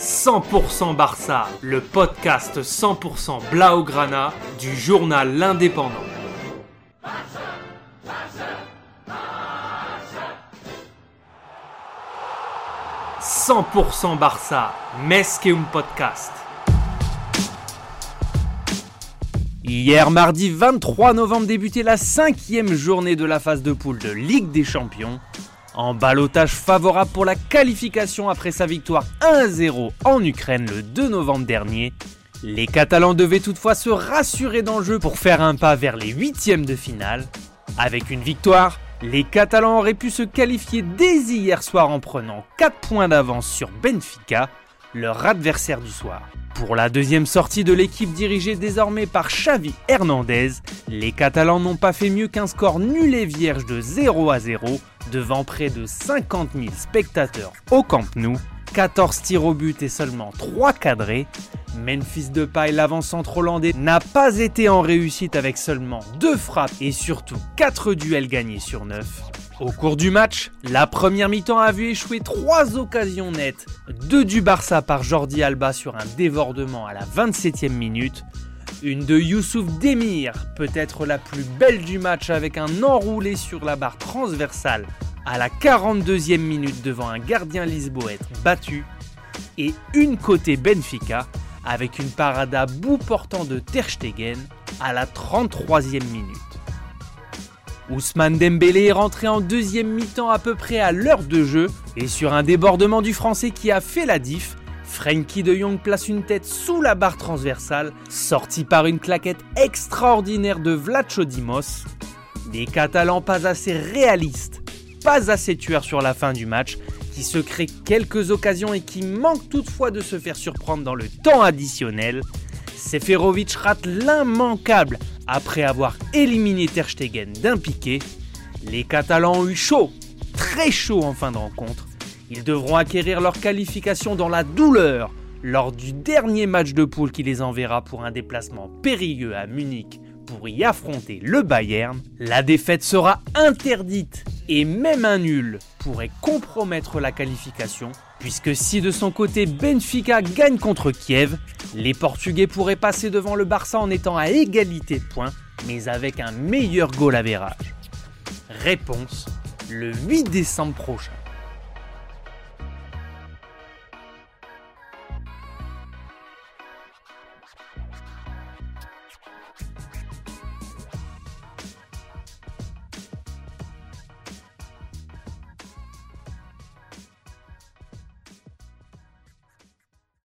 100% Barça, le podcast 100% Blaugrana du journal L'Indépendant. « 100% Barça, Mesqueum Podcast. Hier mardi 23 novembre débutait la cinquième journée de la phase de poule de Ligue des Champions. En balotage favorable pour la qualification après sa victoire 1-0 en Ukraine le 2 novembre dernier, les Catalans devaient toutefois se rassurer dans le jeu pour faire un pas vers les huitièmes de finale. Avec une victoire, les Catalans auraient pu se qualifier dès hier soir en prenant 4 points d'avance sur Benfica, leur adversaire du soir. Pour la deuxième sortie de l'équipe dirigée désormais par Xavi Hernandez, les Catalans n'ont pas fait mieux qu'un score nul et vierge de 0 à 0 devant près de 50 000 spectateurs au Camp Nou, 14 tirs au but et seulement 3 cadrés. Memphis Depay, l'avant-centre hollandais, n'a pas été en réussite avec seulement 2 frappes et surtout 4 duels gagnés sur 9. Au cours du match, la première mi-temps a vu échouer 3 occasions nettes, 2 du Barça par Jordi Alba sur un dévordement à la 27e minute, une de Youssouf Demir, peut-être la plus belle du match avec un enroulé sur la barre transversale à la 42e minute devant un gardien lisboète battu, et une côté Benfica avec une parade à bout portant de Ter Stegen à la 33e minute. Ousmane Dembélé est rentré en deuxième mi-temps à peu près à l'heure de jeu et sur un débordement du français qui a fait la diff, Frankie de Jong place une tête sous la barre transversale, sortie par une claquette extraordinaire de Vlacho Dimos. Des Catalans pas assez réalistes, pas assez tueurs sur la fin du match, qui se créent quelques occasions et qui manquent toutefois de se faire surprendre dans le temps additionnel. Seferovic rate l'immanquable après avoir éliminé Ter Stegen d'un piqué. Les Catalans ont eu chaud, très chaud en fin de rencontre. Ils devront acquérir leur qualification dans la douleur lors du dernier match de poule qui les enverra pour un déplacement périlleux à Munich pour y affronter le Bayern. La défaite sera interdite et même un nul pourrait compromettre la qualification, puisque si de son côté Benfica gagne contre Kiev, les Portugais pourraient passer devant le Barça en étant à égalité de points, mais avec un meilleur goal à verrage. Réponse le 8 décembre prochain.